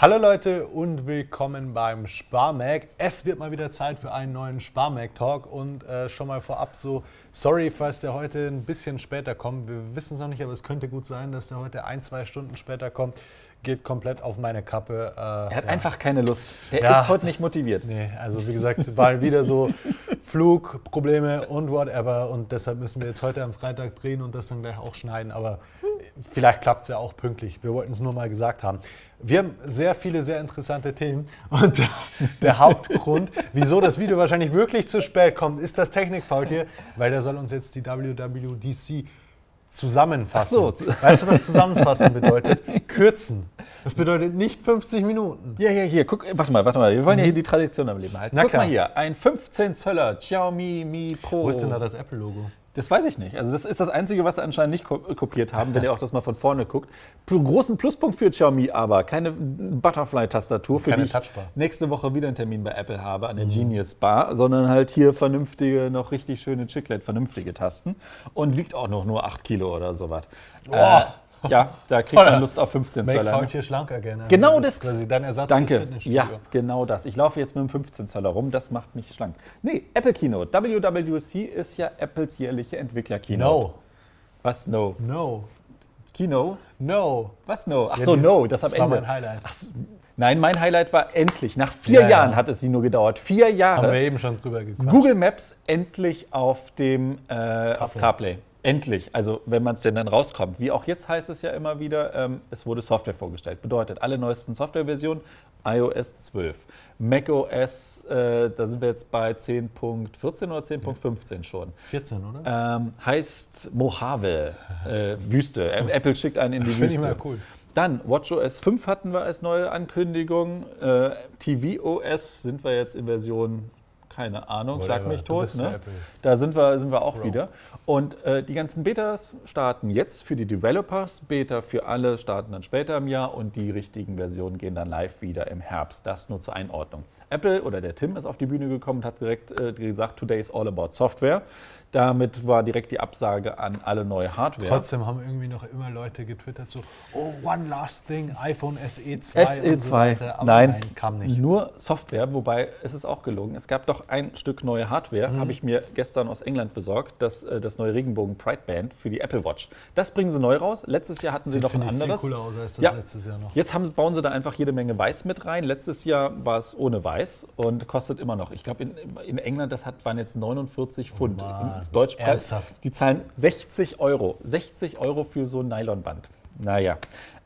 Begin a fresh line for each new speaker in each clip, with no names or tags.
Hallo Leute und willkommen beim Sparmag. Es wird mal wieder Zeit für einen neuen Sparmag-Talk und äh, schon mal vorab so, sorry, falls der heute ein bisschen später kommt. Wir wissen es noch nicht, aber es könnte gut sein, dass der heute ein, zwei Stunden später kommt. Geht komplett auf meine Kappe. Äh,
er hat ja. einfach keine Lust. Der ja. ist heute nicht motiviert.
Nee, also wie gesagt, war wieder so Flugprobleme und whatever. Und deshalb müssen wir jetzt heute am Freitag drehen und das dann gleich auch schneiden. Aber vielleicht klappt es ja auch pünktlich. Wir wollten es nur mal gesagt haben. Wir haben sehr viele, sehr interessante Themen. Und der Hauptgrund, wieso das Video wahrscheinlich wirklich zu spät kommt, ist das Technikfaultier, weil der soll uns jetzt die WWDC zusammenfassen. Ach so. Weißt du, was zusammenfassen bedeutet? Kürzen. Das bedeutet nicht 50 Minuten.
Ja, ja, hier, guck, warte mal, warte mal. Wir wollen ja hier die Tradition am Leben halten. Na guck klar. mal hier, ein 15 Zöller Xiaomi Mi Pro.
Wo ist denn da das Apple-Logo?
Das weiß ich nicht. Also das ist das Einzige, was sie anscheinend nicht kopiert haben, wenn ihr auch das mal von vorne guckt. Großen Pluspunkt für Xiaomi aber, keine Butterfly-Tastatur, für keine die ich nächste Woche wieder einen Termin bei Apple habe, an der mhm. Genius Bar, sondern halt hier vernünftige, noch richtig schöne Chiclet, vernünftige Tasten und wiegt auch noch nur 8 Kilo oder sowas. Oh. Äh, ja, da kriegt man Lust auf 15 Make Zöller.
Make hier schlanker gerne.
Genau das. das quasi dein Ersatz Danke. Ja, genau das. Ich laufe jetzt mit dem 15 Zöller rum, das macht mich schlank. Nee, Apple Keynote. WWDC ist ja Apples jährliche Entwickler-Keynote. No. Was no?
No.
Kino?
No.
Was no? Ach so, ja, no, das, das am Ende.
War mein Highlight. Ach
nein, mein Highlight war endlich. Nach vier ja, Jahren ja. hat es sie nur gedauert. Vier Jahre.
Haben wir eben schon drüber gequatscht.
Google Maps endlich auf dem äh, auf CarPlay. Endlich, also wenn man es denn dann rauskommt. Wie auch jetzt heißt es ja immer wieder, ähm, es wurde Software vorgestellt. Bedeutet, alle neuesten Softwareversionen, iOS 12. macOS, äh, da sind wir jetzt bei 10.14 oder 10.15 schon.
14, oder?
Ähm, heißt Mojave, äh, Wüste. Apple schickt einen in die Wüste. Finde ich mal cool. Dann WatchOS 5 hatten wir als neue Ankündigung. Äh, tvOS sind wir jetzt in Version keine Ahnung, schlag mich tot. Ne? Da sind wir, sind wir auch Bro. wieder. Und äh, die ganzen Betas starten jetzt für die Developers, Beta für alle starten dann später im Jahr und die richtigen Versionen gehen dann live wieder im Herbst. Das nur zur Einordnung. Apple oder der Tim ist auf die Bühne gekommen und hat direkt äh, gesagt, today is all about software. Damit war direkt die Absage an alle neue Hardware.
Trotzdem haben irgendwie noch immer Leute getwittert so, oh, one last thing, iPhone SE 2
SE 2, so nein, nein, kam nicht. Nur Software, wobei es ist auch gelungen. Es gab doch ein Stück neue Hardware, mhm. habe ich mir gestern aus England besorgt, das, äh, das neue Regenbogen Pride Band für die Apple Watch. Das bringen sie neu raus. Letztes Jahr hatten Sieht, sie noch ein anderes.
Viel cooler aus als das ja. letztes Jahr noch.
Jetzt haben, bauen sie da einfach jede Menge Weiß mit rein. Letztes Jahr war es ohne Weiß und kostet immer noch. Ich glaube, in, in, England, das hat, waren jetzt 49 Pfund. Oh Deutschpreis. Die zahlen 60 Euro. 60 Euro für so ein Nylonband. Naja.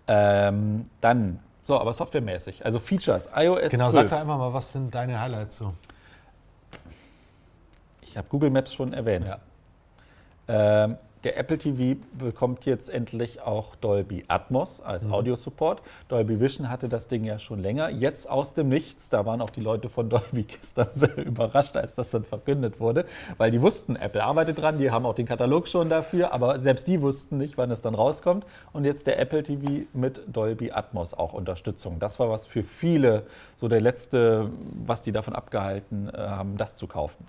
Ähm, dann, so, aber softwaremäßig. Also Features, iOS
Genau, 12. sag da einfach mal, was sind deine Highlights so?
Ich habe Google Maps schon erwähnt. Ja. Ähm, der Apple TV bekommt jetzt endlich auch Dolby Atmos als mhm. Audiosupport. Dolby Vision hatte das Ding ja schon länger. Jetzt aus dem Nichts, da waren auch die Leute von Dolby gestern sehr überrascht, als das dann verkündet wurde, weil die wussten, Apple arbeitet dran, die haben auch den Katalog schon dafür, aber selbst die wussten nicht, wann es dann rauskommt. Und jetzt der Apple TV mit Dolby Atmos auch Unterstützung. Das war was für viele, so der letzte, was die davon abgehalten äh, haben, das zu kaufen.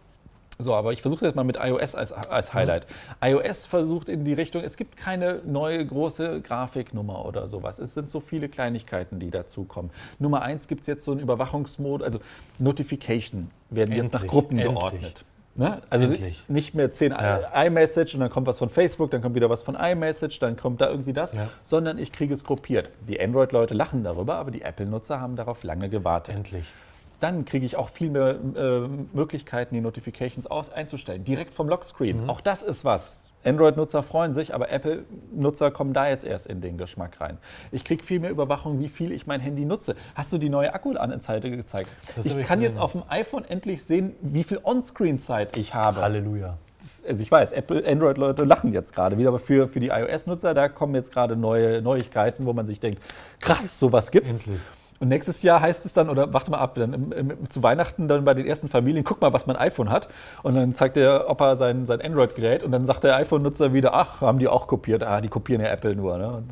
So, aber ich versuche jetzt mal mit iOS als, als Highlight. Mhm. iOS versucht in die Richtung, es gibt keine neue große Grafiknummer oder sowas. Es sind so viele Kleinigkeiten, die dazukommen. Nummer eins gibt es jetzt so einen Überwachungsmodus, also Notification werden endlich, jetzt nach Gruppen endlich. geordnet. Ne? Also endlich. nicht mehr 10 ja. iMessage und dann kommt was von Facebook, dann kommt wieder was von iMessage, dann kommt da irgendwie das, ja. sondern ich kriege es gruppiert. Die Android-Leute lachen darüber, aber die Apple-Nutzer haben darauf lange gewartet.
Endlich
dann kriege ich auch viel mehr äh, Möglichkeiten, die Notifications aus einzustellen. Direkt vom Lockscreen. Mhm. Auch das ist was. Android-Nutzer freuen sich, aber Apple-Nutzer kommen da jetzt erst in den Geschmack rein. Ich kriege viel mehr Überwachung, wie viel ich mein Handy nutze. Hast du die neue Akku-Anzeige gezeigt? Das ich kann jetzt auf dem iPhone endlich sehen, wie viel On-Screen-Zeit ich habe.
Halleluja.
also ich weiß, Apple, Android-Leute lachen jetzt gerade wieder, aber für, für die iOS-Nutzer, da kommen jetzt gerade neue Neuigkeiten, wo man sich denkt, krass, sowas gibt's. Endlich. Und nächstes Jahr heißt es dann, oder warte mal ab, dann im, im, zu Weihnachten dann bei den ersten Familien, guck mal, was mein iPhone hat. Und dann zeigt der Opa sein, sein Android-Gerät und dann sagt der iPhone-Nutzer wieder, ach, haben die auch kopiert. Ah, die kopieren ja Apple nur. Ne?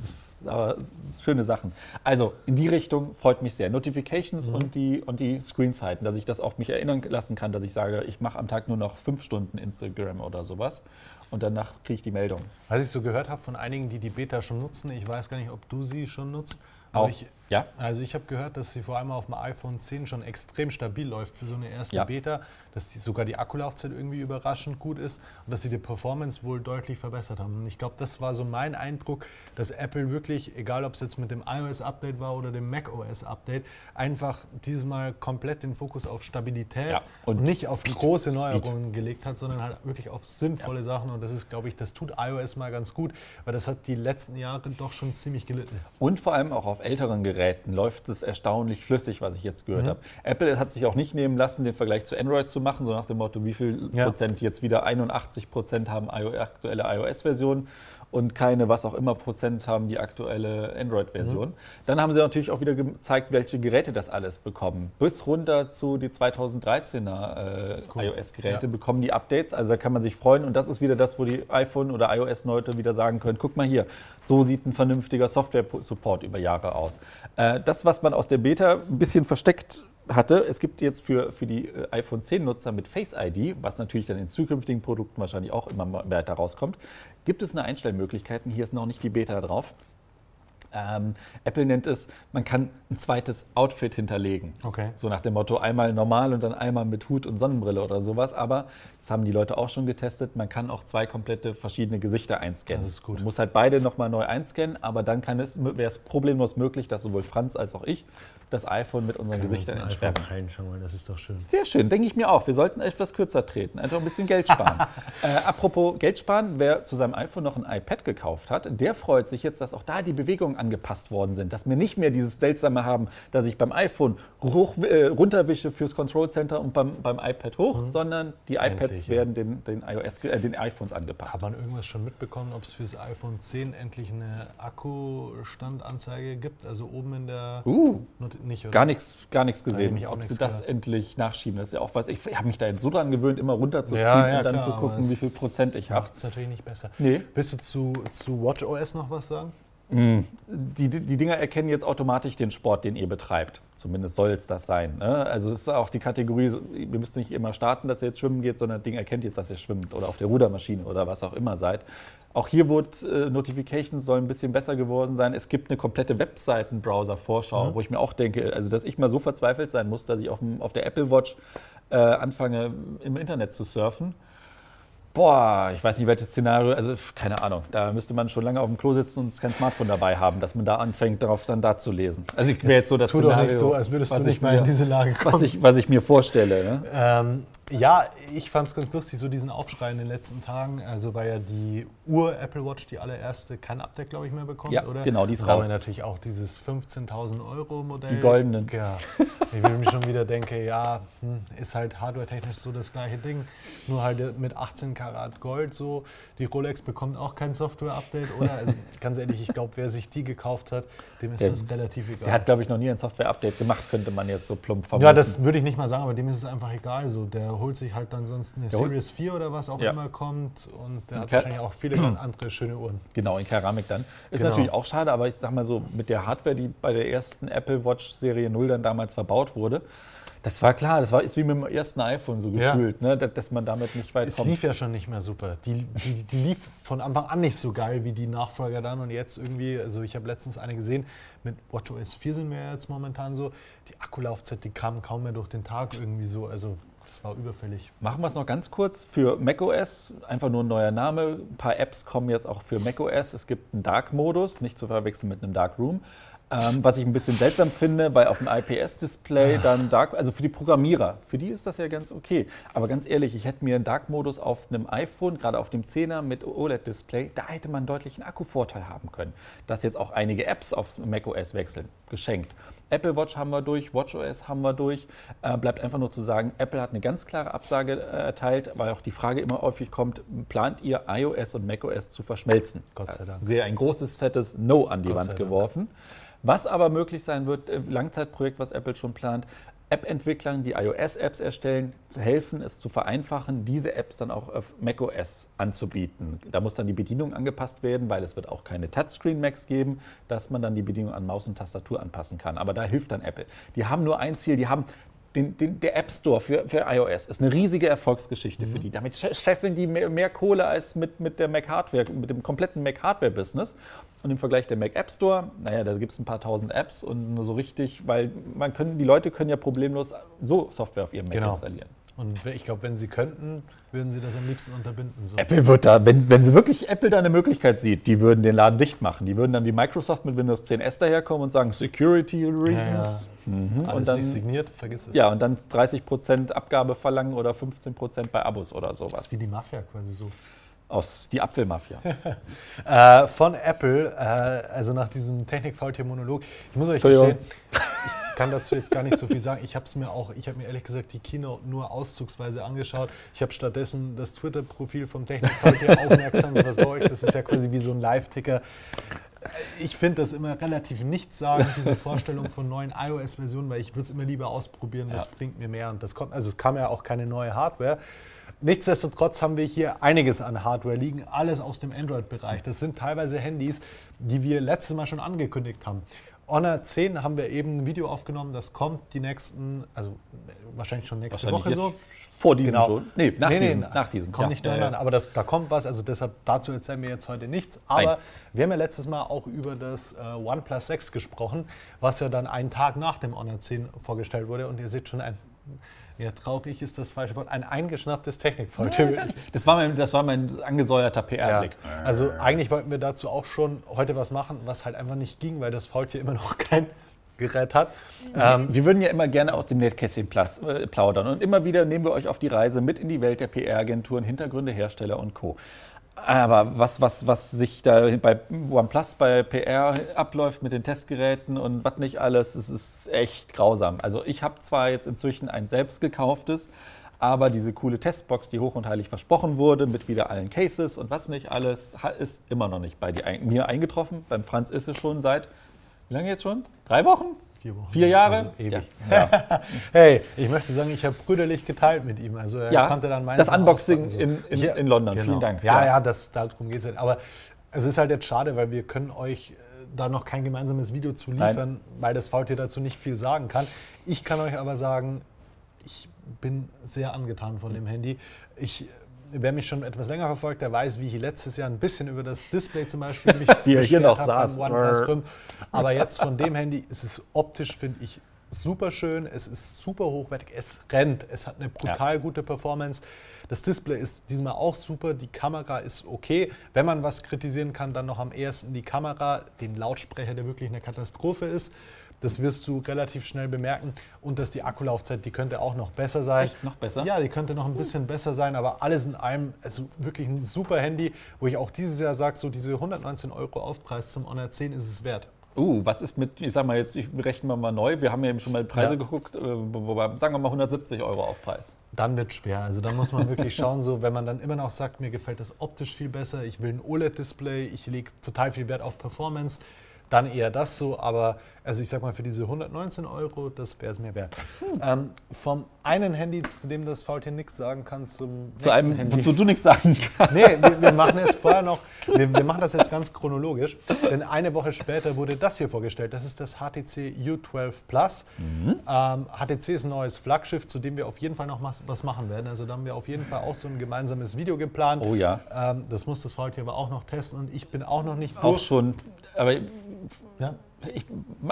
Aber schöne Sachen. Also in die Richtung freut mich sehr. Notifications mhm. und die, und die Screenzeiten, dass ich das auch mich erinnern lassen kann, dass ich sage, ich mache am Tag nur noch fünf Stunden Instagram oder sowas und danach kriege ich die Meldung.
Was ich so gehört habe von einigen, die die Beta schon nutzen, ich weiß gar nicht, ob du sie schon nutzt, aber ich Ja. Also ich habe gehört, dass sie vor allem auf dem iPhone 10 schon extrem stabil läuft für so eine erste ja. Beta, dass die, sogar die Akkulaufzeit irgendwie überraschend gut ist und dass sie die Performance wohl deutlich verbessert haben. Und ich glaube, das war so mein Eindruck, dass Apple wirklich, egal ob es jetzt mit dem iOS-Update war oder dem macOS-Update, einfach dieses Mal komplett den Fokus auf Stabilität ja. und, und, nicht auf Speed. große Neuerungen Speed. gelegt hat, sondern halt wirklich auf sinnvolle ja. Sachen. Und das ist, glaube ich, das tut iOS mal ganz gut, weil das hat die letzten Jahre doch schon ziemlich gelitten.
Und vor allem auch auf älteren Geräten Geräten läuft es erstaunlich flüssig, was ich jetzt gehört mhm. habe. Apple hat sich auch nicht nehmen lassen, den Vergleich zu Android zu machen, so nach dem Motto, wie viel ja. Prozent jetzt wieder 81 Prozent haben aktuelle iOS-Versionen und keine, was auch immer Prozent haben die aktuelle Android-Version. Mhm. Dann haben sie natürlich auch wieder gezeigt, welche Geräte das alles bekommen. Bis runter zu die 2013er äh, cool. iOS-Geräte ja. bekommen die Updates. Also da kann man sich freuen und das ist wieder das, wo die iPhone oder iOS-Leute wieder sagen können, guck mal hier, so sieht ein vernünftiger Software-Support über Jahre aus. Äh, das, was man aus der Beta ein bisschen versteckt hatte. Es gibt jetzt für, für die äh, iPhone 10-Nutzer mit Face ID, was natürlich dann in zukünftigen Produkten wahrscheinlich auch immer weiter rauskommt, gibt es eine Einstellmöglichkeit. Hier ist noch nicht die Beta drauf. Ähm, Apple nennt es, man kann ein zweites Outfit hinterlegen.
Okay.
So nach dem Motto, einmal normal und dann einmal mit Hut und Sonnenbrille oder sowas. Aber das haben die Leute auch schon getestet. Man kann auch zwei komplette verschiedene Gesichter einscannen.
Das ist gut.
Man muss halt beide nochmal neu einscannen, aber dann wäre es problemlos möglich, dass sowohl Franz als auch ich das iPhone mit unseren Gesichtern entsperren.
reinschauen, das ist doch schön.
Sehr schön, denke ich mir auch. Wir sollten etwas kürzer treten, einfach ein bisschen Geld sparen. äh, apropos Geld sparen, wer zu seinem iPhone noch ein iPad gekauft hat, der freut sich jetzt, dass auch da die Bewegungen angepasst worden sind. Dass wir nicht mehr dieses Seltsame haben, dass ich beim iPhone hoch, äh, runterwische fürs Control Center und beim, beim iPad hoch, mhm. sondern die iPads endlich, werden ja. den, den, iOS, äh, den iPhones angepasst.
Hat man irgendwas schon mitbekommen, ob es fürs iPhone 10 endlich eine Akkustandanzeige gibt? Also oben in der
uh nicht, oder? Gar nichts, gar nichts gesehen. Nein, Ob sie das gehört. endlich nachschieben, das ist ja auch was. Ich habe mich da jetzt so dran gewöhnt, immer runterzuziehen ja, ja, und dann klar, zu gucken, wie viel Prozent ich habe.
Macht es natürlich nicht besser.
Nee.
Willst du zu, zu WatchOS noch was sagen?
Mm. Die, die Dinger erkennen jetzt automatisch den Sport, den ihr betreibt. Zumindest soll es das sein. Ne? Also es ist auch die Kategorie, ihr müsst nicht immer starten, dass ihr jetzt schwimmen geht, sondern das Ding erkennt jetzt, dass ihr schwimmt oder auf der Rudermaschine oder was auch immer seid. Auch hier wurde äh, Notifications sollen ein bisschen besser geworden sein. Es gibt eine komplette Webseiten-Browser-Vorschau, mhm. wo ich mir auch denke, also dass ich mal so verzweifelt sein muss, dass ich auf, dem, auf der Apple Watch äh, anfange, im Internet zu surfen. Boah, ich weiß nicht, welches Szenario, also keine Ahnung. Da müsste man schon lange auf dem Klo sitzen und kein Smartphone dabei haben, dass man da anfängt, darauf dann da zu lesen.
Also ich wäre jetzt so das tu Szenario, doch nicht so, als würdest du nicht mal in diese Lage kommen.
Was ich, was ich mir vorstelle. Ne?
Ähm, ja, ich fand es ganz lustig, so diesen Aufschrei in den letzten Tagen. Also war ja die Ur-Apple Watch die allererste kein Update, glaube ich, mehr bekommt,
ja,
oder?
genau, die ist raus.
natürlich auch dieses 15.000 Euro Modell.
Die goldenen.
Ja. Ich will mir schon wieder denke, ja, hm, ist halt hardware-technisch so das gleiche Ding, nur halt mit 18 Karat Gold so. Die Rolex bekommt auch kein Software-Update, oder? Also ganz ehrlich, ich glaube, wer sich die gekauft hat, dem ist der, das relativ egal.
Der hat, glaube ich, noch nie ein Software-Update gemacht, könnte man jetzt so plump
vermuten. Ja, das würde ich nicht mal sagen, aber dem ist es einfach egal. So, der holt sich halt dann sonst eine der Series 4 oder was auch ja. immer kommt und der hat Ker wahrscheinlich auch viele andere schöne Uhren.
Genau, in Keramik dann. Ist genau. natürlich auch schade, aber ich sag mal so, mit der Hardware, die bei der ersten Apple Watch Serie 0 dann damals verbaut wurde, das war klar, das war, ist wie mit dem ersten iPhone so gefühlt, ja. ne, dass, dass, man damit nicht weit
es
kommt.
Es lief ja schon nicht mehr super. Die, die, die, lief von Anfang an nicht so geil wie die Nachfolger dann und jetzt irgendwie, also ich habe letztens eine gesehen, mit WatchOS 4 sind wir jetzt momentan so, die Akkulaufzeit, die kam kaum mehr durch den Tag irgendwie so, also das war überfällig.
Machen wir es noch ganz kurz für macOS. Einfach nur ein neuer Name. Ein paar Apps kommen jetzt auch für macOS. Es gibt einen Dark-Modus, nicht zu verwechseln mit einem Dark Room. Ähm, was ich ein bisschen seltsam finde, weil auf dem IPS-Display ah. dann Dark, also für die Programmierer, für die ist das ja ganz okay. Aber ganz ehrlich, ich hätte mir einen Dark-Modus auf einem iPhone, gerade auf dem 10er mit OLED-Display, da hätte man deutlich einen Akkuvorteil haben können. Dass jetzt auch einige Apps auf macOS wechseln, geschenkt. Apple Watch haben wir durch, WatchOS haben wir durch. Äh, bleibt einfach nur zu sagen, Apple hat eine ganz klare Absage äh, erteilt, weil auch die Frage immer häufig kommt, plant ihr iOS und macOS zu verschmelzen?
Gott sei Dank.
Sehr ein großes, fettes No an die Gott Wand geworfen. Was aber möglich sein wird, äh, Langzeitprojekt, was Apple schon plant, App-Entwicklern, die iOS-Apps erstellen, zu helfen, es zu vereinfachen, diese Apps dann auch auf macOS anzubieten. Da muss dann die Bedienung angepasst werden, weil es wird auch keine Touchscreen-Macs geben, dass man dann die Bedienung an Maus und Tastatur anpassen kann. Aber da hilft dann Apple. Die haben nur ein Ziel, die haben den, den, der App Store für, für iOS ist eine riesige Erfolgsgeschichte mhm. für die. Damit scheffeln die mehr, mehr Kohle als mit, mit der Mac Hardware, mit dem kompletten Mac Hardware Business. Und im Vergleich der Mac App Store, naja, da gibt es ein paar tausend Apps und nur so richtig, weil man können, die Leute können ja problemlos so Software auf ihrem Mac
Genau.
installieren.
Und ich glaube, wenn sie könnten, würden sie das am liebsten unterbinden. So.
Apple wird da, wenn, wenn sie wirklich Apple da eine Möglichkeit sieht, die würden den Laden dicht machen. Die würden dann wie Microsoft mit Windows 10S daherkommen und sagen Security Reasons. Mhm.
Alles
Und dann,
nicht signiert, vergiss es.
ja, und dann 30% Abgabe verlangen oder 15% bei Abos oder
Das
sowas.
ist wie die Mafia quasi so.
Aus die Apfelmafia.
Äh, von Apple, äh, also nach diesem Technik-Faultier-Monolog. Ich muss euch gestehen, ich kann dazu jetzt gar nicht so viel sagen. Ich habe es mir auch, ich habe mir ehrlich gesagt die Keynote nur auszugsweise angeschaut. Ich habe stattdessen das Twitter-Profil vom Technik-Faultier aufmerksam. Euch? Das ist ja quasi wie so ein Live-Ticker. Ich finde das immer relativ nichtssagend, diese Vorstellung von neuen iOS-Versionen, weil ich würde es immer lieber ausprobieren, das
Ja.
bringt mir mehr. Und das kommt, also es kam ja auch keine neue Hardware. Nichtsdestotrotz haben wir hier einiges an Hardware liegen, alles aus dem Android-Bereich. Das sind teilweise Handys, die wir letztes Mal schon angekündigt haben. Honor 10 haben wir eben ein Video aufgenommen, das kommt die nächsten, also wahrscheinlich schon nächste
Wahrscheinlich
Woche so.
Vor diesem
Genau.
schon? Nee, nach
Nee, nee,
diesem. nach diesem.
Kommt
ja.
nicht
ja.
aber das, da kommt was, also deshalb dazu erzählen wir jetzt heute nichts. Aber
Nein.
wir haben ja letztes Mal auch über das äh, OnePlus 6 gesprochen, was ja dann einen Tag nach dem Honor 10 vorgestellt wurde und ihr seht schon ein, ja traurig ist das falsche Wort, ein eingeschnapptes Technikfaultier.
Das war mein, das war mein angesäuerter
Ja,
PR-Blick.
also eigentlich wollten wir dazu auch schon heute was machen, was halt einfach nicht ging, weil das Faultier immer noch kein Gerät hat. Ähm,
Wir würden ja immer gerne aus dem Nettkästchen plas- äh, plaudern und immer wieder nehmen wir euch auf die Reise mit in die Welt der PR-Agenturen, Hintergründe, Hersteller und Co. Aber was, was, was sich da bei OnePlus bei PR abläuft mit den Testgeräten und was nicht alles, es ist echt grausam. Also ich habe zwar jetzt inzwischen ein selbst gekauftes, aber diese coole Testbox, die hoch und heilig versprochen wurde, mit wieder allen Cases und was nicht alles, ist immer noch nicht bei mir eingetroffen. Beim Franz ist es schon seit, wie lange jetzt schon? Drei Wochen?
Vier Wochen.
Vier Jahre?
Also ewig.
Ja. Ja.
Hey, ich möchte sagen, ich habe brüderlich geteilt mit ihm. Also er
Ja,
konnte dann meins
das Unboxing
auspacken,
in- in- in London. Vielen Dank.
Ja,
Ja.
ja, das, darum geht es halt. Aber es ist halt jetzt schade, weil wir können euch äh, da noch kein gemeinsames Video zu liefern,
Nein.
weil das VT dazu nicht viel sagen kann. Ich kann euch aber sagen, ich bin sehr angetan von dem Handy. Ich, wer mich schon etwas länger verfolgt, der weiß, wie ich letztes Jahr ein bisschen über das Display zum Beispiel mich
Wie er hier noch saß.
OnePlus 5. Aber jetzt von dem Handy ist es optisch, finde ich, super schön. Es ist super hochwertig. Es rennt. Es hat eine brutal gute Performance. Das Display ist diesmal auch super. Die Kamera ist okay. Wenn man was kritisieren kann, dann noch am ehesten die Kamera, den Lautsprecher, der wirklich eine Katastrophe ist. Das wirst du relativ schnell bemerken. Und dass die Akkulaufzeit, die könnte auch noch besser sein.
Echt noch besser?
Ja, die könnte noch ein bisschen besser sein, aber alles in allem, also wirklich ein super Handy, wo ich auch dieses Jahr sage, so diese 119 Euro Aufpreis zum Honor 10 ist es wert.
Uh, was ist mit, ich sag mal jetzt, ich rechnen wir mal neu. Wir haben ja eben schon mal Preise
Ja.
geguckt, äh, wobei, sagen wir mal 170 Euro Aufpreis.
Dann wird schwer. Also da muss man wirklich schauen, so wenn man dann immer noch sagt, mir gefällt das optisch viel besser, ich will ein OLED-Display, ich lege total viel Wert auf Performance, dann eher das so. Aber also ich sag mal, für diese 119 Euro, das wäre es mir wert. Ähm, vom einen Handy, zu dem das VT nichts sagen kann, zum
Zu
nächsten
einem,
Handy.
wozu du nichts sagen kannst.
Nee, wir, wir machen jetzt vorher noch, wir, wir machen das jetzt ganz chronologisch, denn eine Woche später wurde das hier vorgestellt. Das ist das HTC U12 Plus.
Mhm.
Ähm, HTC ist ein neues Flaggschiff, zu dem wir auf jeden Fall noch was, machen werden. Also da haben wir auf jeden Fall auch so ein gemeinsames Video geplant.
Oh ja.
Ähm, das muss das VT aber auch noch testen und ich bin auch noch nicht
Auch
durch.
schon, aber
Ja?
Ich,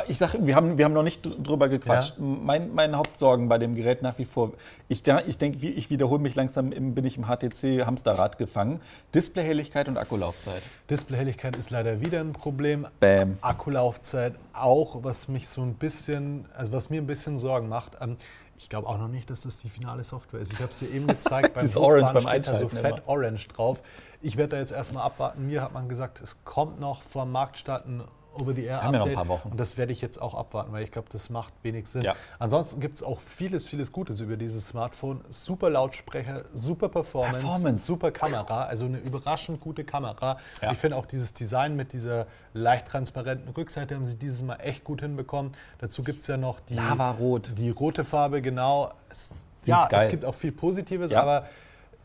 ich sage, wir haben, wir haben noch nicht drüber gequatscht. Mein, meine Hauptsorgen bei dem Gerät nach wie vor, ich, ich denke, ich wiederhole mich langsam, im, bin ich im HTC-Hamsterrad gefangen. Displayhelligkeit und Akkulaufzeit.
Displayhelligkeit ist leider wieder ein Problem.
Bam.
Akkulaufzeit auch, was mich so ein bisschen, also was mir ein bisschen Sorgen macht. Ähm, ich glaube auch noch nicht, dass das die finale Software ist. Ich habe es dir eben gezeigt, beim
Das Orange beim
steht da so fett
immer.
Orange drauf. Ich werde da jetzt erstmal abwarten. Mir hat man gesagt, es kommt noch vor dem Marktstart ein Over-the-Air-Update.
ein paar Wochen.
Und das werde ich jetzt auch abwarten, weil ich glaube, das macht wenig Sinn.
Ja.
Ansonsten gibt es auch vieles, vieles Gutes über dieses Smartphone. Super Lautsprecher, super Performance,
Performance.
super Kamera, also eine überraschend gute Kamera.
Ja.
Ich finde auch dieses Design mit dieser leicht transparenten Rückseite haben sie dieses Mal echt gut hinbekommen. Dazu gibt es ja noch die,
Lavarot.
die rote Farbe, genau. Es, ja, es gibt auch viel Positives,
Ja.
aber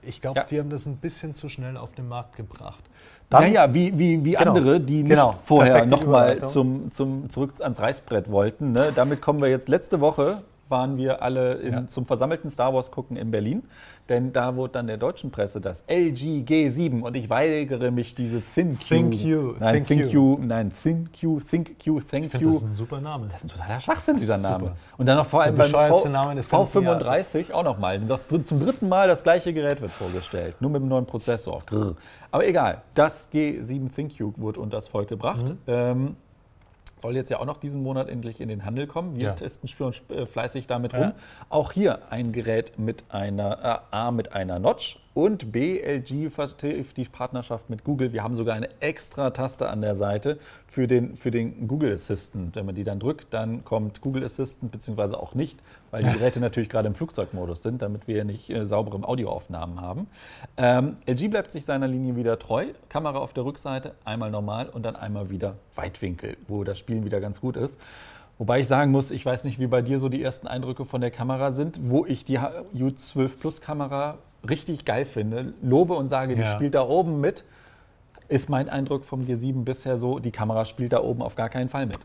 ich glaube,
Ja.
die haben das ein bisschen zu schnell auf den Markt gebracht.
Ja, ja, wie, wie, wie
Genau.
andere, die nicht
Genau.
vorher nochmal zum, zum, zurück ans Reißbrett wollten. Ne? Damit kommen wir jetzt letzte Woche waren wir alle in, ja. zum versammelten Star Wars gucken in Berlin. Denn da wurde dann der deutschen Presse das LG G7 und ich weigere mich, diese ThinQ.
Think you.
Nein, Think, you. Nein, ThinQ, ThinkQ, Thank
ich
you.
Das ist ein super Name.
Das ist ein totaler Schwachsinn, dieser Name. Super. Und dann noch vor allem beim v, V35 auch nochmal. Zum dritten Mal das gleiche Gerät wird vorgestellt, nur mit einem neuen Prozessor. Aber egal, das G7 ThinQ wurde unter das Volk gebracht. Mhm. Ähm, soll jetzt ja auch noch diesen Monat endlich in den Handel kommen. Wir ja. testen spielen äh, fleißig damit rum. Auch hier ein Gerät mit einer äh, A mit einer Notch und B, LG vertieft die Partnerschaft mit Google. Wir haben sogar eine extra Taste an der Seite für den, für den Google Assistant. Wenn man die dann drückt, dann kommt Google Assistant, beziehungsweise auch nicht, weil die Geräte natürlich gerade im Flugzeugmodus sind, damit wir nicht äh, saubere Audioaufnahmen haben. Ähm, LG bleibt sich seiner Linie wieder treu. Kamera auf der Rückseite, einmal normal und dann einmal wieder Weitwinkel, wo das Spielen wieder ganz gut ist. Wobei ich sagen muss, ich weiß nicht, wie bei dir so die ersten Eindrücke von der Kamera sind, wo ich die U12 Plus Kamera richtig geil finde, lobe und sage, die ja. spielt da oben mit, ist mein Eindruck vom G7 bisher so, die Kamera spielt da oben auf gar keinen Fall mit.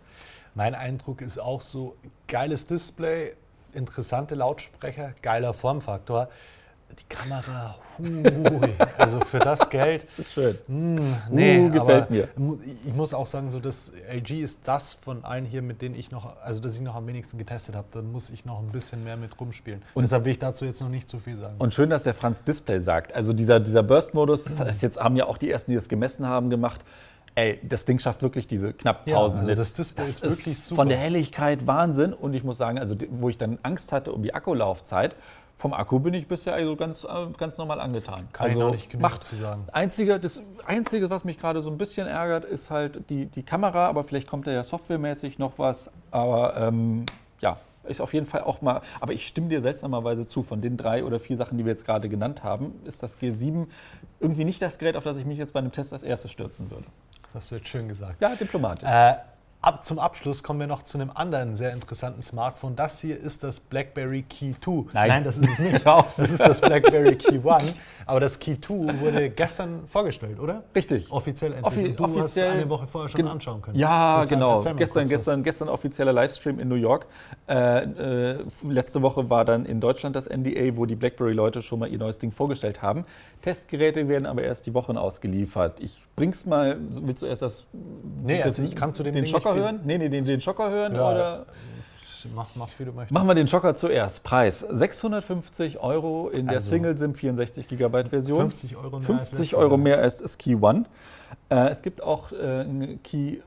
Mein Eindruck ist auch so, geiles Display, interessante Lautsprecher, geiler Formfaktor die Kamera, hui, also für das Geld.
Das ist schön.
Mh, hm, nee,
uh, gefällt mir.
Ich muss auch sagen, so das LG ist das von allen hier, mit denen ich noch, also das ich noch am wenigsten getestet habe. Da muss ich noch ein bisschen mehr mit rumspielen. Und deshalb will ich dazu jetzt noch nicht zu viel sagen.
Und schön, dass der Franz Display sagt. Also dieser, dieser Burst-Modus, das heißt, jetzt haben ja auch die ersten, die das gemessen haben, gemacht. Ey, das Ding schafft wirklich diese knapp 1000
ja, also Das Display das ist wirklich super.
Von der Helligkeit Wahnsinn. Und ich muss sagen, also wo ich dann Angst hatte um die Akkulaufzeit, vom Akku bin ich bisher also ganz, äh, ganz normal angetan.
Kann also ich nicht genug macht. zu sagen.
Einzige, das Einzige, was mich gerade so ein bisschen ärgert, ist halt die, die Kamera, aber vielleicht kommt da ja softwaremäßig noch was. Aber ähm, ja, ist auf jeden Fall auch mal, aber ich stimme dir seltsamerweise zu, von den drei oder vier Sachen, die wir jetzt gerade genannt haben, ist das G7 irgendwie nicht das Gerät, auf das ich mich jetzt bei einem Test als erstes stürzen würde.
Das hast du jetzt schön gesagt.
Ja, diplomatisch.
Äh, Ab, zum Abschluss kommen wir noch zu einem anderen sehr interessanten Smartphone. Das hier ist das BlackBerry Key 2.
Nein, Nein das ist es nicht.
das ist das BlackBerry Key 1. Aber das Key 2 wurde gestern vorgestellt, oder?
Richtig.
Offiziell.
Offi
du
offiziell,
hast es eine Woche vorher schon anschauen können.
Ja, das genau. Gestern, gestern, gestern offizieller Livestream in New York. Äh, äh, letzte Woche war dann in Deutschland das NDA, wo die BlackBerry-Leute schon mal ihr neues Ding vorgestellt haben. Testgeräte werden aber erst die Wochen ausgeliefert. Ich bring's mal, willst du erst das,
nee,
das,
also ich kann zu dem
den Schocker hören? Nee, nee, den, den Schocker hören ja. oder
Mach, mach, wie du möchtest.
Machen wir den Schocker zuerst. Preis 650 Euro in der also, Single SIM 64 GB Version.
50 Euro
mehr 50 als Euro mehr als das Key One. Äh, es gibt auch äh, ein Key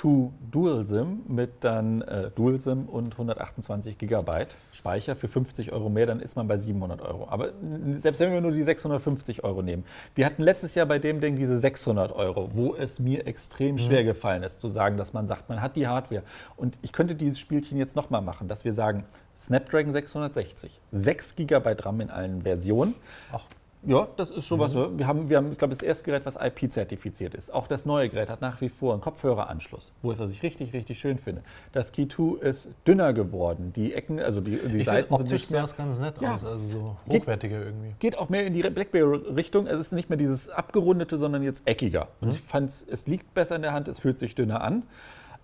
2 Dual SIM mit dann äh, Dual SIM und 128 GB Speicher für 50 Euro mehr, dann ist man bei 700 Euro. Aber selbst wenn wir nur die 650 Euro nehmen, wir hatten letztes Jahr bei dem Ding diese 600 Euro, wo es mir extrem mhm. schwer gefallen ist zu sagen, dass man sagt, man hat die Hardware. Und ich könnte dieses Spielchen jetzt nochmal machen, dass wir sagen, Snapdragon 660, 6 GB RAM in allen Versionen. Ach. Ja, das ist schon mhm. was. Wir haben, wir haben, ich glaube, das erste Gerät, was IP-zertifiziert ist. Auch das neue Gerät hat nach wie vor einen Kopfhöreranschluss, wo ich, was ich richtig, richtig schön finde. Das Key 2 ist dünner geworden. Die Ecken, also die, die
ich
Seiten
sind nicht mehr. sah es ganz nett ja. aus, also so hochwertiger
geht,
irgendwie.
Geht auch mehr in die BlackBerry-Richtung. Es ist nicht mehr dieses abgerundete, sondern jetzt eckiger. Und mhm. ich fand es liegt besser in der Hand, es fühlt sich dünner an.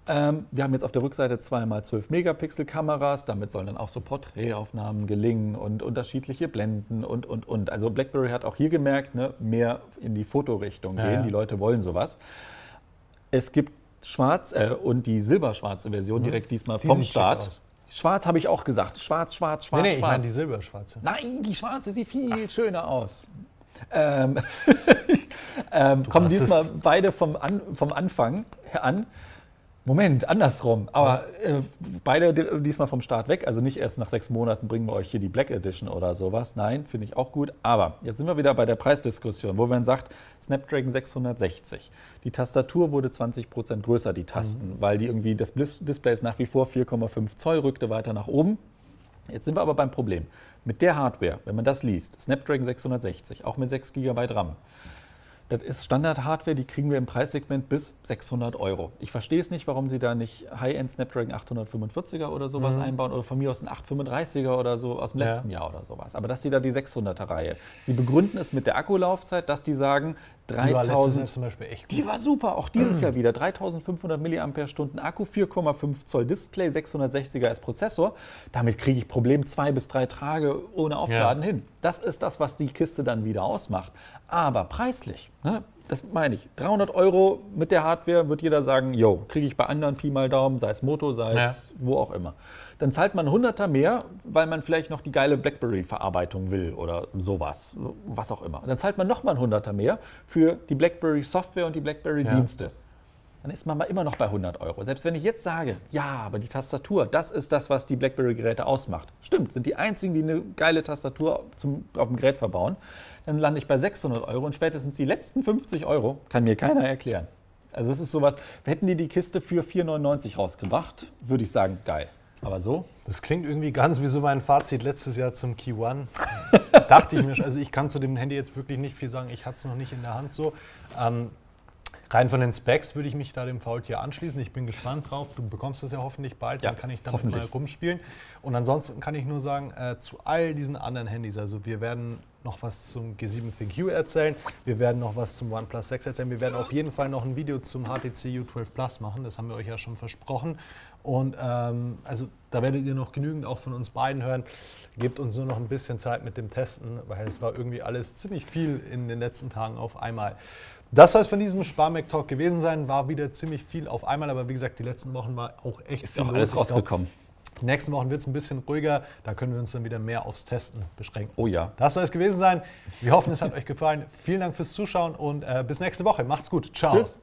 Ähm, wir haben jetzt auf der Rückseite zweimal 12 Megapixel Kameras, damit sollen dann auch so Porträtaufnahmen gelingen und unterschiedliche Blenden und, und, und. Also BlackBerry hat auch hier gemerkt, ne, mehr in die Fotorichtung gehen, ja, ja. die Leute wollen sowas. Es gibt schwarz äh, und die silberschwarze Version mhm. direkt diesmal die vom Start. Schwarz habe ich auch gesagt. Schwarz, schwarz, schwarz, nee, nee, schwarz. Ich
meine die silberschwarze.
Nein, die schwarze sieht viel Ach. schöner aus. Ähm, ähm, kommen diesmal beide vom, an, vom Anfang an. Moment, andersrum. Aber äh, beide diesmal vom Start weg. Also nicht erst nach sechs Monaten bringen wir euch hier die Black Edition oder sowas. Nein, finde ich auch gut. Aber jetzt sind wir wieder bei der Preisdiskussion, wo man sagt, Snapdragon 660. Die Tastatur wurde 20 Prozent größer, die Tasten, mhm. weil die irgendwie, das Display ist nach wie vor 4,5 Zoll, rückte weiter nach oben. Jetzt sind wir aber beim Problem. Mit der Hardware, wenn man das liest, Snapdragon 660, auch mit 6 GB RAM, Das ist Standard-Hardware, die kriegen wir im Preissegment bis 600 Euro. Ich verstehe es nicht, warum sie da nicht High-End Snapdragon 845er oder sowas mhm. einbauen oder von mir aus ein 835er oder so aus dem letzten ja. Jahr oder sowas. Aber dass die da die 600er-Reihe. Sie begründen es mit der Akkulaufzeit, dass die sagen, 3000.
Die zum Beispiel echt
gut. Die war super, auch dieses Jahr wieder. 3500 mAh Akku, 4,5 Zoll Display, 660er als Prozessor. Damit kriege ich Problem zwei bis drei Tage ohne Aufladen ja. hin. Das ist das, was die Kiste dann wieder ausmacht. Aber preislich, ne, das meine ich, 300 Euro mit der Hardware wird jeder sagen, yo, kriege ich bei anderen Pi mal Daumen, sei es Moto, sei es ja. wo auch immer. Dann zahlt man 100er mehr, weil man vielleicht noch die geile BlackBerry-Verarbeitung will oder sowas, was auch immer. Dann zahlt man nochmal 100er mehr für die BlackBerry-Software und die BlackBerry-Dienste. Ja. Dann ist man mal immer noch bei 100 Euro. Selbst wenn ich jetzt sage, ja, aber die Tastatur, das ist das, was die BlackBerry-Geräte ausmacht. Stimmt, sind die einzigen, die eine geile Tastatur zum, auf dem Gerät verbauen dann lande ich bei 600 Euro und spätestens die letzten 50 Euro kann mir keiner erklären. Also es ist sowas, hätten die die Kiste für 4,99 rausgebracht, würde ich sagen, geil. Aber so?
Das klingt irgendwie ganz wie so mein Fazit letztes Jahr zum Key One. Dachte ich mir, schon, also ich kann zu dem Handy jetzt wirklich nicht viel sagen, ich hatte es noch nicht in der Hand so. Ähm, Rein von den Specs würde ich mich da dem Faultier anschließen. Ich bin gespannt drauf. Du bekommst es ja hoffentlich bald, ja, dann kann ich damit mal rumspielen. Und ansonsten kann ich nur sagen, äh, zu all diesen anderen Handys, also wir werden noch was zum G7 ThinQ erzählen, wir werden noch was zum OnePlus 6 erzählen, wir werden auf jeden Fall noch ein Video zum HTC U12 Plus machen, das haben wir euch ja schon versprochen. Und ähm, also da werdet ihr noch genügend auch von uns beiden hören. Gebt uns nur noch ein bisschen Zeit mit dem Testen, weil es war irgendwie alles ziemlich viel in den letzten Tagen auf einmal. Das soll es von diesem Sparmac Talk gewesen sein. War wieder ziemlich viel auf einmal, aber wie gesagt, die letzten Wochen war auch echt
Ist auch alles rausgekommen.
Die nächsten Wochen wird es ein bisschen ruhiger. Da können wir uns dann wieder mehr aufs Testen beschränken.
Oh ja.
Das soll es gewesen sein. Wir hoffen, es hat euch gefallen. Vielen Dank fürs Zuschauen und äh, bis nächste Woche. Macht's gut. Ciao. Tschüss.